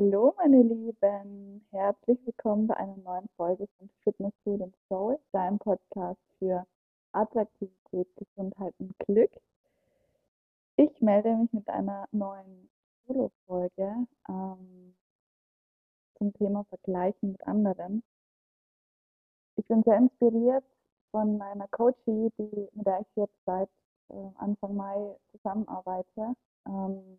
Hallo, meine Lieben. Herzlich willkommen bei einer neuen Folge von Fitness, Food and Soul, deinem Podcast für Attraktivität, Gesundheit und Glück. Ich melde mich mit einer neuen Solo-Folge ähm, zum Thema Vergleichen mit anderen. Ich bin sehr inspiriert von meiner Coachie, die, mit der ich jetzt seit äh, Anfang Mai zusammenarbeite. Ähm,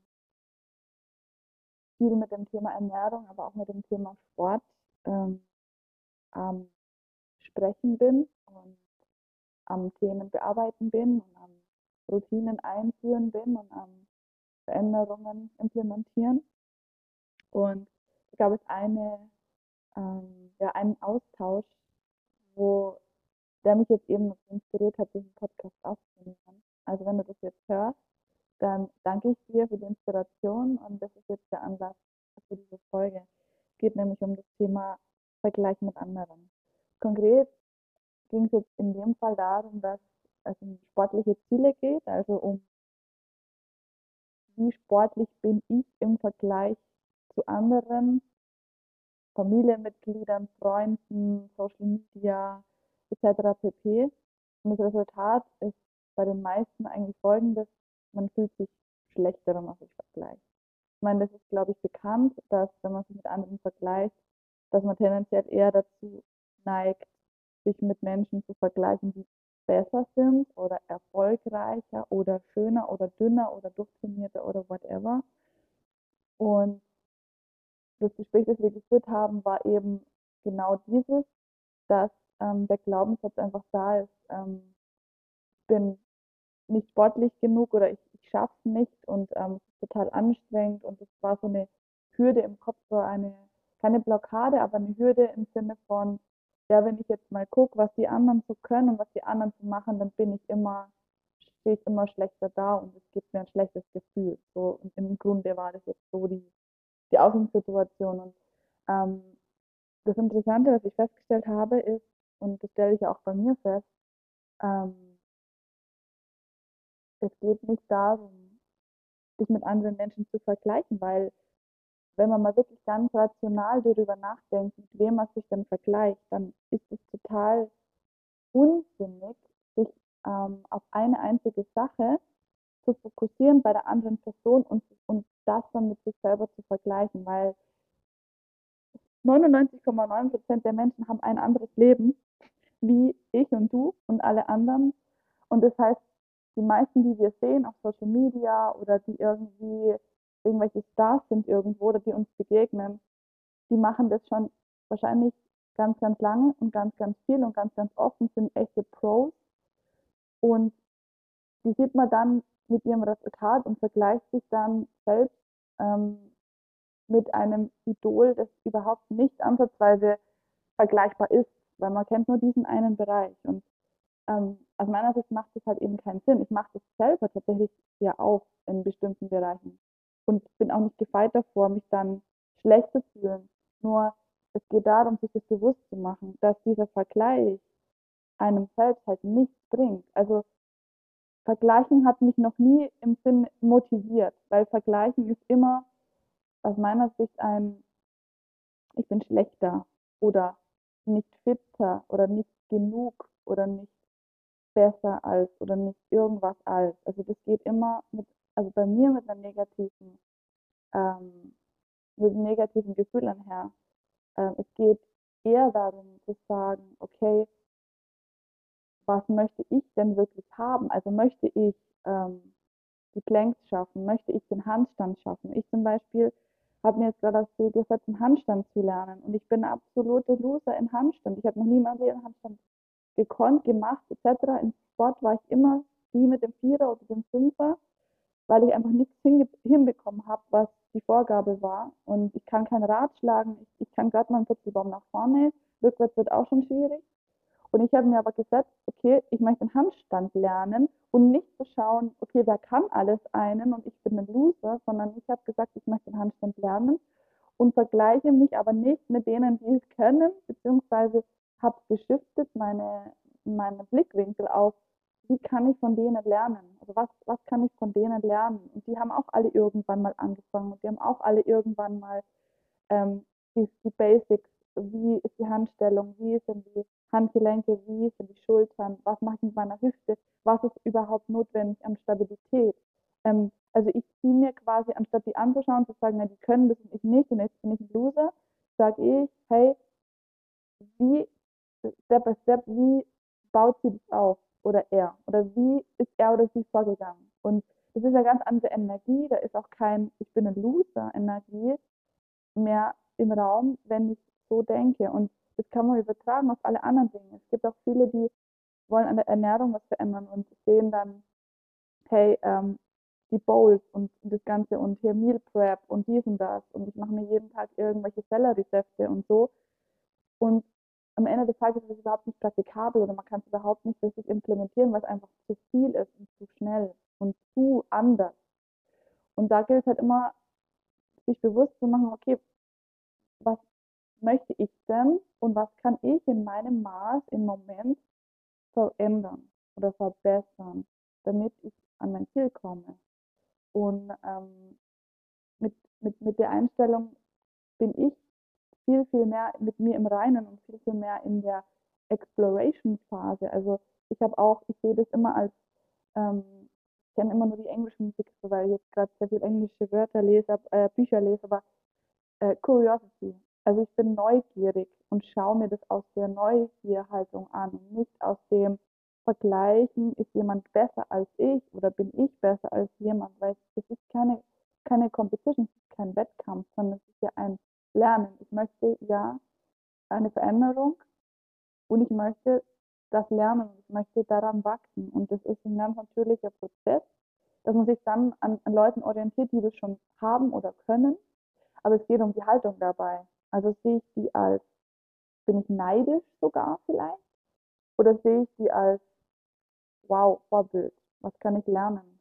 viel mit dem Thema Ernährung, aber auch mit dem Thema Sport ähm, am Sprechen bin und am Themen bearbeiten bin und am Routinen einführen bin und am Veränderungen implementieren. Und da gab es eine, ähm, ja, einen Austausch, wo der mich jetzt eben inspiriert hat, diesen Podcast aufzunehmen. Also wenn du das jetzt hörst, dann danke ich dir für die Inspiration und das ist jetzt der Anlass für diese Folge. Es geht nämlich um das Thema Vergleich mit anderen. Konkret ging es jetzt in dem Fall darum, dass es um sportliche Ziele geht, also um wie sportlich bin ich im Vergleich zu anderen Familienmitgliedern, Freunden, Social Media etc. pp. Und das Resultat ist bei den meisten eigentlich folgendes, man fühlt sich schlechter, wenn man sich vergleicht. Ich meine, das ist, glaube ich, bekannt, dass wenn man sich mit anderen vergleicht, dass man tendenziell eher dazu neigt, sich mit Menschen zu vergleichen, die besser sind oder erfolgreicher oder schöner oder dünner oder durchtrainierter oder whatever. Und das Gespräch, das wir geführt haben, war eben genau dieses, dass ähm, der Glaubenssatz einfach da ist, ähm, ich bin nicht sportlich genug oder ich, ich schaffe es nicht und ähm, total anstrengend und es war so eine Hürde im Kopf, so eine, keine Blockade, aber eine Hürde im Sinne von, ja, wenn ich jetzt mal gucke, was die anderen so können und was die anderen so machen, dann bin ich immer, stehe ich immer schlechter da und es gibt mir ein schlechtes Gefühl. So, und im Grunde war das jetzt so die, die Ausgangssituation. Und ähm, das Interessante, was ich festgestellt habe, ist, und das stelle ich auch bei mir fest, ähm, es geht nicht darum, sich mit anderen Menschen zu vergleichen, weil wenn man mal wirklich ganz rational darüber nachdenkt, mit wem man sich denn vergleicht, dann ist es total unsinnig, sich ähm, auf eine einzige Sache zu fokussieren bei der anderen Person und, und das dann mit sich selber zu vergleichen, weil 99,9 Prozent der Menschen haben ein anderes Leben wie ich und du und alle anderen. Und das heißt, die meisten, die wir sehen auf Social Media oder die irgendwie irgendwelche Stars sind irgendwo oder die uns begegnen, die machen das schon wahrscheinlich ganz, ganz lange und ganz, ganz viel und ganz, ganz offen, sind echte Pros. Und die sieht man dann mit ihrem Resultat und vergleicht sich dann selbst ähm, mit einem Idol, das überhaupt nicht ansatzweise vergleichbar ist, weil man kennt nur diesen einen Bereich. Und ähm, aus meiner Sicht macht das halt eben keinen Sinn. Ich mache das selber tatsächlich ja auch in bestimmten Bereichen und bin auch nicht gefeit davor, mich dann schlecht zu fühlen. Nur es geht darum, sich das bewusst zu machen, dass dieser Vergleich einem selbst halt nichts bringt. Also Vergleichen hat mich noch nie im Sinn motiviert, weil Vergleichen ist immer aus meiner Sicht ein, ich bin schlechter oder nicht fitter oder nicht genug oder nicht besser als oder nicht irgendwas als. Also das geht immer mit, also bei mir mit einer negativen, ähm, mit einem negativen Gefühl einher. Ähm, es geht eher darum zu sagen, okay, was möchte ich denn wirklich haben? Also möchte ich ähm, die Planks schaffen? Möchte ich den Handstand schaffen? Ich zum Beispiel habe mir jetzt gerade das Ziel gesetzt, einen Handstand zu lernen. Und ich bin eine absolute Loser in Handstand. Ich habe noch niemals einen Handstand gekonnt, gemacht etc. Im Sport war ich immer die mit dem Vierer oder dem Fünfer, weil ich einfach nichts hinbekommen habe, was die Vorgabe war. Und ich kann kein Rad schlagen, ich, ich kann gerade mal einen Purzelbaum nach vorne, rückwärts wird auch schon schwierig. Und ich habe mir aber gesetzt, okay, ich möchte den Handstand lernen und nicht zu schauen, okay, wer kann alles einen und ich bin ein Loser, sondern ich habe gesagt, ich möchte den Handstand lernen und vergleiche mich aber nicht mit denen, die es können, beziehungsweise habe geschiftet meine, meine Blickwinkel auf, wie kann ich von denen lernen? Also was, was kann ich von denen lernen? Und die haben auch alle irgendwann mal angefangen und die haben auch alle irgendwann mal ähm, die, die Basics, wie ist die Handstellung, wie sind die Handgelenke, wie sind die Schultern, was mache ich mit meiner Hüfte, was ist überhaupt notwendig an Stabilität. Ähm, also ich ziehe mir quasi, anstatt die anzuschauen, zu sagen, na, die können das und ich nicht und jetzt bin ich ein Loser, sage ich, hey, wie, Step by Step, wie baut sie das auf? Oder er? Oder wie ist er oder sie vorgegangen? Und das ist eine ganz andere Energie, da ist auch kein, ich bin ein Loser Energie mehr im Raum, wenn ich so denke. Und das kann man übertragen auf alle anderen Dinge. Es gibt auch viele, die wollen an der Ernährung was verändern und sehen dann, hey, ähm, die Bowls und das Ganze und hier Meal Prep und dies und das und ich mache mir jeden Tag irgendwelche Selleriesäfte und so. Und am Ende des Tages ist es überhaupt nicht praktikabel oder man kann es überhaupt nicht richtig implementieren, weil es einfach zu viel ist und zu schnell und zu anders. Und da gilt es halt immer, sich bewusst zu machen, okay, was möchte ich denn und was kann ich in meinem Maß im Moment verändern oder verbessern, damit ich an mein Ziel komme. Und ähm, mit, mit, mit der Einstellung bin ich viel, viel mehr mit mir im Reinen und viel, viel mehr in der Exploration-Phase. Also ich habe auch, ich sehe das immer als, ähm, ich kenne immer nur die englischen Begriffe, weil ich jetzt gerade sehr viel englische Wörter lese, äh, Bücher lese, aber äh, Curiosity. Also ich bin neugierig und schaue mir das aus der Neugierhaltung an und nicht aus dem Vergleichen, ist jemand besser als ich oder bin ich besser als jemand, weil es ist keine, keine Competition, es ist kein Wettkampf, sondern es ist ja ein Lernen. Ich möchte ja eine Veränderung und ich möchte das lernen ich möchte daran wachsen. Und das ist ein ganz natürlicher Prozess, dass man sich dann an, an Leuten orientiert, die das schon haben oder können. Aber es geht um die Haltung dabei. Also sehe ich die als, bin ich neidisch sogar vielleicht? Oder sehe ich die als, wow, Vorbild, was kann ich lernen?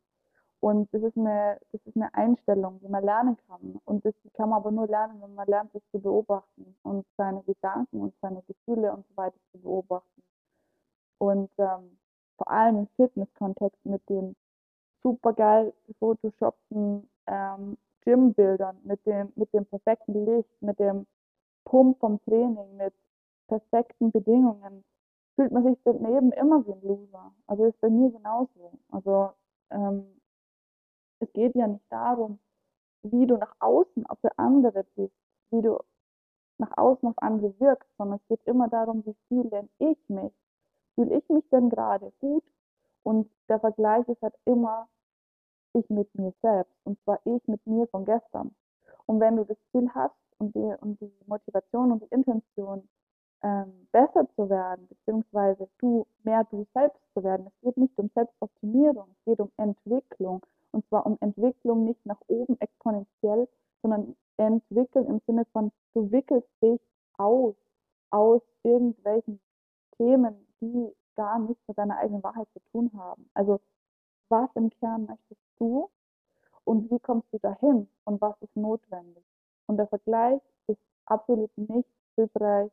Und das ist eine, das ist eine Einstellung, die man lernen kann. Und das kann man aber nur lernen, wenn man lernt, das zu beobachten und seine Gedanken und seine Gefühle und so weiter zu beobachten. Und ähm, vor allem im Fitness-Kontext mit den supergeil gefotoshoppten ähm, Gymbildern, mit dem, mit dem perfekten Licht, mit dem Pump vom Training, mit perfekten Bedingungen, fühlt man sich daneben immer wie ein Loser. Also ist bei mir genauso. Also ähm, es geht ja nicht darum, wie du nach außen für andere bist, wie du nach außen auf andere wirkst, sondern es geht immer darum, wie fühle denn ich mich? Fühle ich mich denn gerade gut? Und der Vergleich ist halt immer ich mit mir selbst. Und zwar ich mit mir von gestern. Und wenn du das Ziel hast und die, und die Motivation und die Intention, ähm, besser zu werden, beziehungsweise du mehr du selbst zu werden, es geht nicht um Selbstoptimierung, es geht um Entwicklung. Und zwar um Entwicklung nicht nach oben exponentiell, sondern entwickeln im Sinne von, du wickelst dich aus, aus irgendwelchen Themen, die gar nichts mit deiner eigenen Wahrheit zu tun haben. Also was im Kern möchtest du und wie kommst du dahin und was ist notwendig? Und der Vergleich ist absolut nicht hilfreich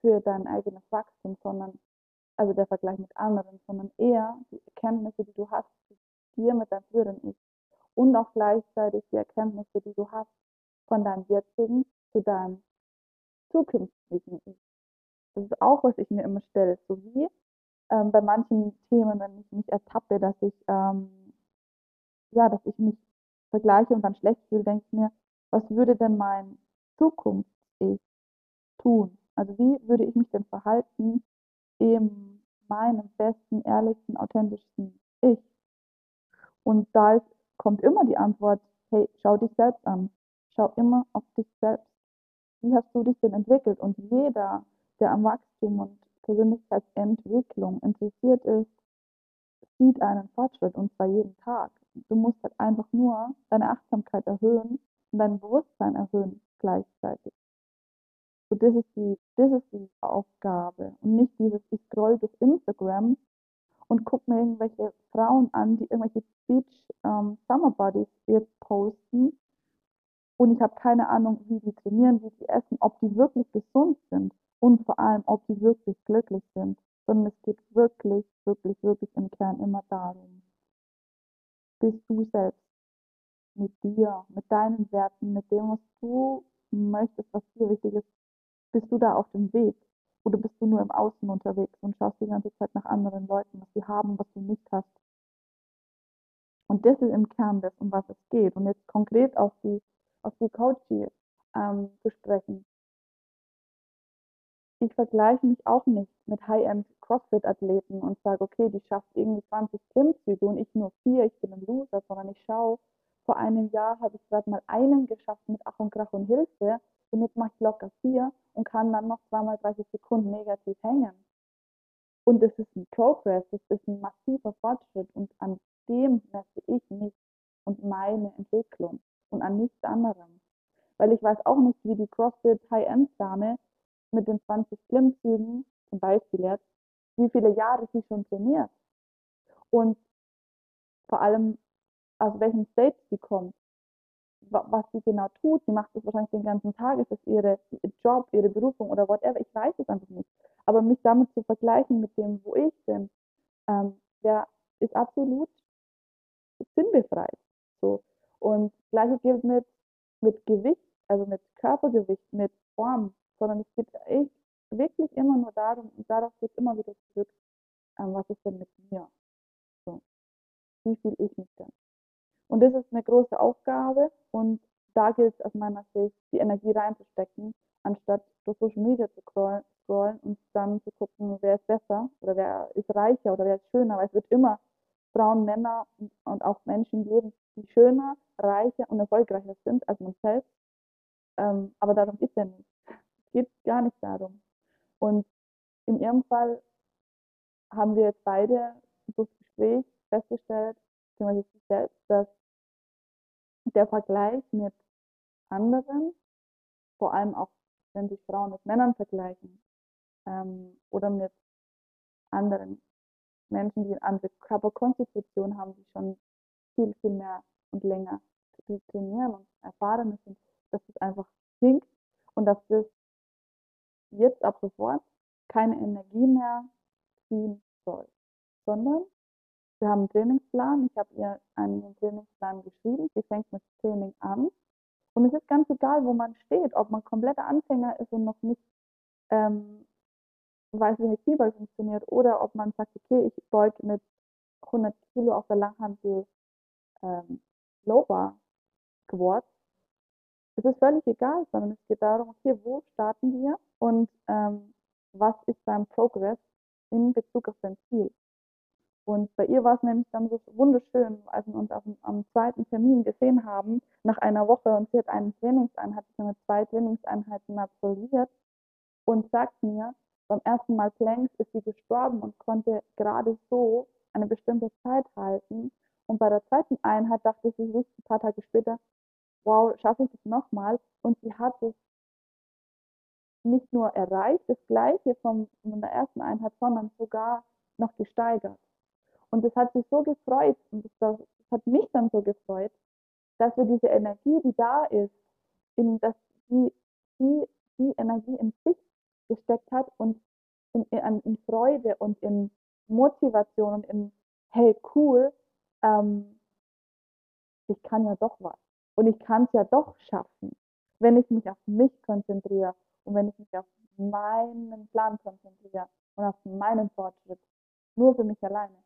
für dein eigenes Wachstum, sondern also der Vergleich mit anderen, sondern eher die Erkenntnisse, die du hast dir mit deinem früheren Ich und auch gleichzeitig die Erkenntnisse, die du hast von deinem jetzigen zu deinem zukünftigen Ich. Das ist auch, was ich mir immer stelle, so wie ähm, bei manchen Themen, wenn ich mich ertappe, dass ich ähm, ja, dass ich mich vergleiche und dann schlecht fühle, denke ich mir, was würde denn mein Zukunfts-Ich tun? Also wie würde ich mich denn verhalten in meinem besten, ehrlichsten, authentischsten Ich? Und da ist, kommt immer die Antwort, hey, schau dich selbst an. Schau immer auf dich selbst. Wie hast du dich denn entwickelt? Und jeder, der am Wachstum und Persönlichkeitsentwicklung interessiert ist, sieht einen Fortschritt und zwar jeden Tag. Du musst halt einfach nur deine Achtsamkeit erhöhen und dein Bewusstsein erhöhen gleichzeitig. So, das ist die, das ist die Aufgabe und nicht dieses, ich scroll durch Instagram und gucke mir irgendwelche Frauen an, die irgendwelche Beach ähm, Summer Bodies jetzt posten und ich habe keine Ahnung, wie die trainieren, wie die essen, ob die wirklich gesund sind und vor allem, ob die wirklich glücklich sind, sondern es geht wirklich, wirklich, wirklich im Kern immer darum, bist du selbst mit dir, mit deinen Werten, mit dem, was du möchtest, was dir wichtig ist, bist du da auf dem Weg? Oder bist du nur im Außen unterwegs und schaust die ganze Zeit nach anderen Leuten, was sie haben, was du nicht hast? Und das ist im Kern das, um was es geht. Und jetzt konkret auf die, auf die Coachie ähm, zu sprechen. Ich vergleiche mich auch nicht mit High-End CrossFit-Athleten und sage, okay, die schafft irgendwie 20 Klimmzüge und ich nur vier, ich bin ein Loser, sondern ich schaue, vor einem Jahr habe ich gerade mal einen geschafft mit Ach und Krach und Hilfe und jetzt mache ich locker vier und kann dann noch zweimal 30 Sekunden negativ hängen. Und das ist ein Progress, das ist ein massiver Fortschritt und an dem messe ich mich und meine Entwicklung und an nichts anderem. Weil ich weiß auch nicht, wie die CrossFit High-End-Dame mit den 20 Klimmzügen, zum Beispiel jetzt, wie viele Jahre sie schon trainiert. Und vor allem, aus welchem State sie kommt, was sie genau tut. Sie macht das wahrscheinlich den ganzen Tag, ist es ihre ihr Job, ihre Berufung oder whatever. Ich weiß es einfach nicht. Aber mich damit zu vergleichen mit dem, wo ich bin, ähm, der ist absolut sinnbefreit. So. Und gleiche gilt mit, mit Gewicht, also mit Körpergewicht, mit Form, sondern es geht echt wirklich immer nur darum, und darauf geht immer wieder zurück, ähm, was ist denn mit mir? So. Wie fühle ich mich denn? Und das ist eine große Aufgabe und da gilt es aus meiner Sicht, die Energie reinzustecken, anstatt durch Social Media zu scrollen und dann zu gucken, wer ist besser oder wer ist reicher oder wer ist schöner, weil es wird immer Frauen, Männer und auch Menschen geben, die schöner, reicher und erfolgreicher sind als man selbst. Ähm, aber darum ist ja nicht. Es geht gar nicht darum. Und in ihrem Fall haben wir jetzt beide durch Gespräch festgestellt, beziehungsweise sich selbst, dass der Vergleich mit anderen, vor allem auch wenn sich Frauen mit Männern vergleichen ähm, oder mit anderen Menschen, die eine andere Körperkonstitution haben, die schon viel, viel mehr und länger trainieren und erfahren sind, dass das einfach hinkt und dass das jetzt ab sofort keine Energie mehr ziehen soll, sondern wir haben einen Trainingsplan. Ich habe ihr einen Trainingsplan geschrieben. Sie fängt mit Training an. Und es ist ganz egal, wo man steht, ob man kompletter Anfänger ist und noch nicht ähm, weiß, wie eine Kniebeuge funktioniert, oder ob man sagt, okay, ich beuge mit 100 Kilo auf der Langhantel ähm, Low Bar Squats. Es ist völlig egal, sondern es geht darum, okay, wo starten wir und ähm, was ist beim Progress in Bezug auf dein Ziel. Und bei ihr war es nämlich dann so wunderschön, als wir uns auf, am zweiten Termin gesehen haben, nach einer Woche und sie hat einen Trainingseinheit, sie hat zwei Trainingseinheiten absolviert und sagt mir, beim ersten Mal Planks ist sie gestorben und konnte gerade so eine bestimmte Zeit halten. Und bei der zweiten Einheit dachte sie sich ein paar Tage später, wow, schaffe ich das nochmal? Und sie hat es nicht nur erreicht, das gleiche von der ersten Einheit, sondern sogar noch gesteigert. Und das hat sich so gefreut und das, das hat mich dann so gefreut, dass wir diese Energie, die da ist, in das, die, die, die Energie in sich gesteckt hat und in, in, in Freude und in Motivation und in, hey, cool, ähm, ich kann ja doch was. Und ich kann es ja doch schaffen, wenn ich mich auf mich konzentriere und wenn ich mich auf meinen Plan konzentriere und auf meinen Fortschritt. Nur für mich alleine.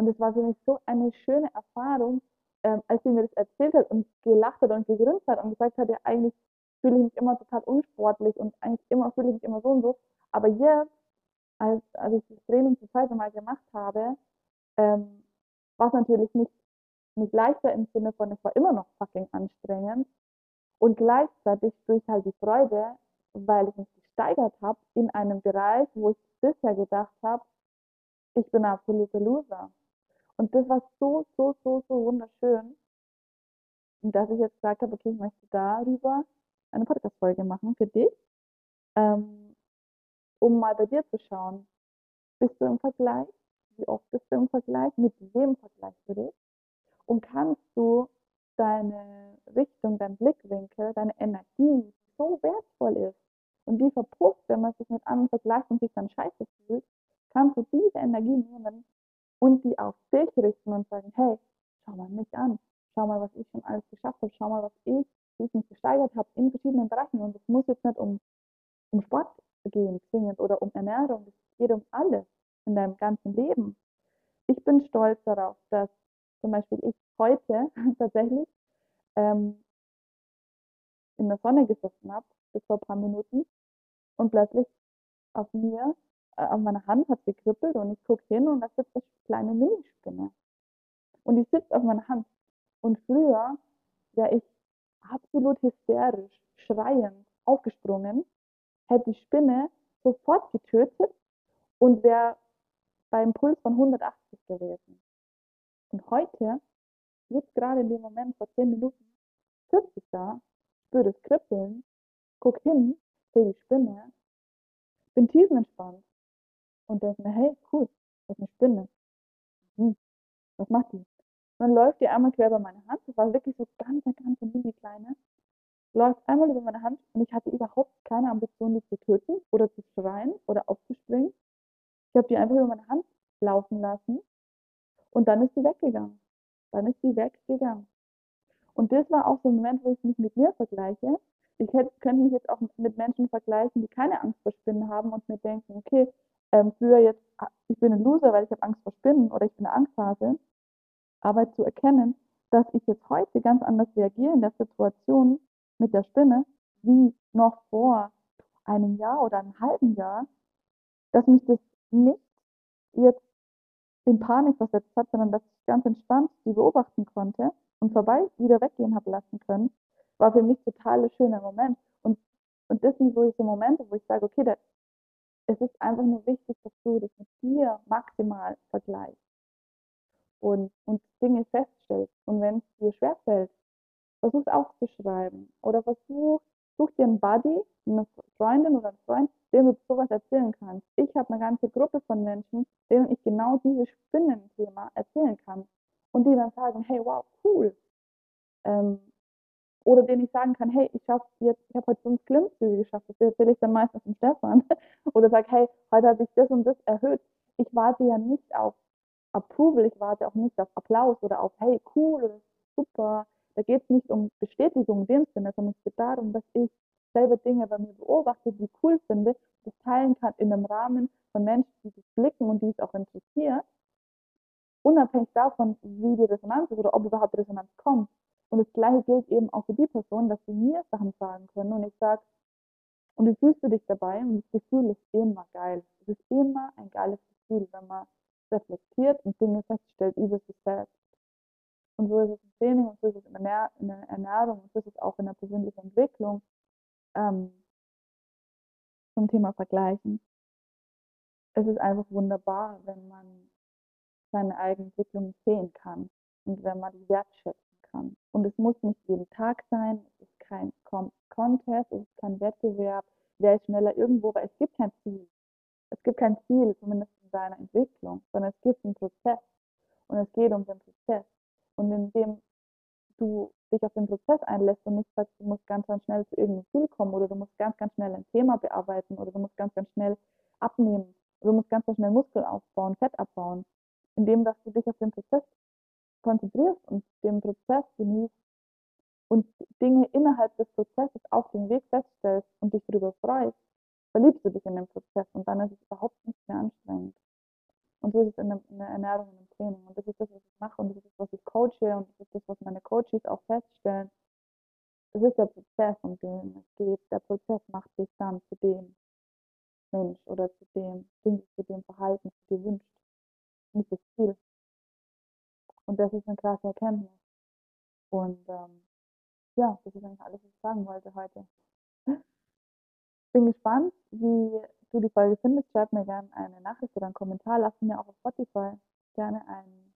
Und es war für mich so eine schöne Erfahrung, ähm, als sie mir das erzählt hat und gelacht hat und gegrinst hat und gesagt hat, ja, eigentlich fühle ich mich immer total unsportlich und eigentlich immer fühle ich mich immer so und so. Aber jetzt, als, als ich das Training zum zweiten Mal gemacht habe, ähm, war es natürlich nicht, nicht leichter im Sinne von, es war immer noch fucking anstrengend. Und gleichzeitig durch halt die Freude, weil ich mich gesteigert habe in einem Bereich, wo ich bisher gedacht habe, ich bin ein absoluter Loser. Und das war so, so, so, so wunderschön, dass ich jetzt gesagt habe, okay, ich möchte darüber eine Podcast-Folge machen für dich, ähm, um mal bei dir zu schauen, bist du im Vergleich? Wie oft bist du im Vergleich? Mit wem Vergleich du dich? Und kannst du deine Richtung, dein Blickwinkel, deine Energie, die so wertvoll ist und die verpufft, wenn man sich mit anderen vergleicht und sich dann scheiße fühlt, kannst du diese Energie nehmen und die auf dich richten und sagen, hey, schau mal mich an, schau mal, was ich schon alles geschafft habe, schau mal, was ich mich gesteigert habe in verschiedenen Bereichen. Und es muss jetzt nicht um, um Sport gehen, zwingend, oder um Ernährung. Es geht um alles in deinem ganzen Leben. Ich bin stolz darauf, dass zum Beispiel ich heute tatsächlich ähm, in der Sonne gesessen habe, bis vor ein paar Minuten, und plötzlich auf mir, äh, auf meiner Hand hat gekribbelt und ich gucke hin und da sitzt eine kleine Minispinne. Und die sitzt auf meiner Hand. Und früher wäre ich absolut hysterisch, schreiend aufgesprungen, hätte die Spinne sofort getötet und wäre beim Puls von 180 gewesen. Und heute, jetzt gerade in dem Moment, vor 10 Minuten, sitze ich da, spüre das Kribbeln, guck hin, sehe die Spinne, bin tiefenentspannt und denke mir, hey, cool, das ist eine Spinne. Hm, was macht die? dann läuft die einmal quer über meine Hand, das war wirklich so ganz, ganz mini kleine, läuft einmal über meine Hand und ich hatte überhaupt keine Ambition, die zu töten oder zu schreien oder aufzuspringen. Ich habe die einfach über meine Hand laufen lassen und dann ist sie weggegangen. Dann ist sie weggegangen. Und das war auch so ein Moment, wo ich mich mit mir vergleiche. Ich hätte, könnte mich jetzt auch mit Menschen vergleichen, die keine Angst vor Spinnen haben und mir denken, okay, ähm, früher jetzt, ah, ich bin ein Loser, weil ich habe Angst vor Spinnen oder ich bin eine Angsthase. Aber zu erkennen, dass ich jetzt heute ganz anders reagiere in der Situation mit der Spinne, wie noch vor einem Jahr oder einem halben Jahr, dass mich das nicht jetzt in Panik versetzt hat, sondern dass ich ganz entspannt die beobachten konnte und vorbei wieder weggehen habe lassen können, war für mich total ein schöner Moment. Und, und das sind so diese Momente, wo ich sage, okay, das, es ist einfach nur wichtig, dass du das mit dir maximal vergleichst und, und Dinge feststellst. Und wenn es dir schwerfällt, versuch es aufzuschreiben oder versuch, such dir einen Buddy, eine Freundin oder einen Freund, dem du sowas erzählen kannst. Ich habe eine ganze Gruppe von Menschen, denen ich genau dieses Spinnenthema erzählen kann und die dann sagen, hey, wow, cool. Ähm, oder denen ich sagen kann, hey, ich schaff jetzt, ich habe heute fünf Klimmzüge geschafft, das erzähle ich dann meistens dem Stefan. oder sag, hey, heute habe ich das und das erhöht. Ich warte ja nicht auf Approval, ich warte auch nicht auf Applaus oder auf, hey, cool, super. Da geht es nicht um Bestätigung in dem Sinne, sondern es geht darum, dass ich selber Dinge bei mir beobachte, die ich cool finde, das teilen kann in einem Rahmen von Menschen, die das blicken und die es auch interessiert, unabhängig davon, wie die Resonanz ist oder ob überhaupt Resonanz kommt. Und das Gleiche gilt eben auch für die Person, dass sie mir Sachen sagen können und ich sage, und wie fühlst du dich dabei? Und das Gefühl ist immer geil. Es ist immer ein geiles Gefühl, wenn man reflektiert und Dinge feststellt über sich selbst. Und so ist es im Training und so ist es in der, Ernährung und so ist es auch in der persönlichen Entwicklung ähm, zum Thema Vergleichen. Es ist einfach wunderbar, wenn man seine eigene Entwicklung sehen kann und wenn man die wertschätzen kann. Und es muss nicht jeden Tag sein, es ist kein Contest, es ist kein Wettbewerb, wer ist schneller irgendwo, weil es gibt kein Ziel. Es gibt kein Ziel, zumindest deiner Entwicklung, sondern es gibt einen Prozess und es geht um den Prozess. Und indem du dich auf den Prozess einlässt und nicht sagst, du musst ganz, ganz schnell zu irgendeinem Ziel kommen oder du musst ganz, ganz schnell ein Thema bearbeiten oder du musst ganz, ganz schnell abnehmen oder du musst ganz, ganz schnell Muskel aufbauen, Fett abbauen, indem dass du dich auf den Prozess konzentrierst und den Prozess genießt und Dinge innerhalb des Prozesses auf dem Weg feststellst und dich darüber freust, verliebst du dich in den Prozess und dann ist es überhaupt nicht mehr anstrengend. Und so ist es in der, in der Ernährung und im Training. Und das ist das, was ich mache und das ist das, was ich coache und das ist das, was meine Coaches auch feststellen. Es ist der Prozess, um den es geht. Der Prozess macht dich dann zu dem Mensch oder zu dem zu dem Verhalten, das du dir wünschst. Nicht das Ziel. Und das ist eine krasse Erkenntnis. Und ähm, ja, das ist eigentlich alles, was ich sagen wollte heute bin gespannt, wie du die Folge findest. Schreib mir gerne eine Nachricht oder einen Kommentar. Lass mir auch auf Spotify gerne ein,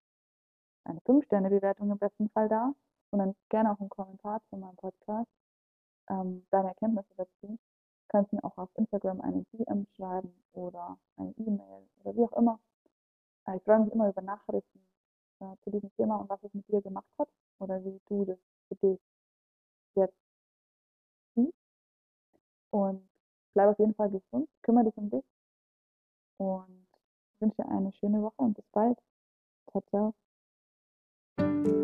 eine 5-Sterne-Bewertung im besten Fall da und dann gerne auch einen Kommentar zu meinem Podcast. Ähm, deine Erkenntnisse dazu. Du kannst mir auch auf Instagram eine DM schreiben oder eine E-Mail oder wie auch immer. Ich freue mich immer über Nachrichten äh, zu diesem Thema und was es mit dir gemacht hat oder wie du das für dich jetzt siehst. Und bleib auf jeden Fall gesund, kümmere dich um dich und wünsche dir eine schöne Woche und bis bald. Ciao, ciao.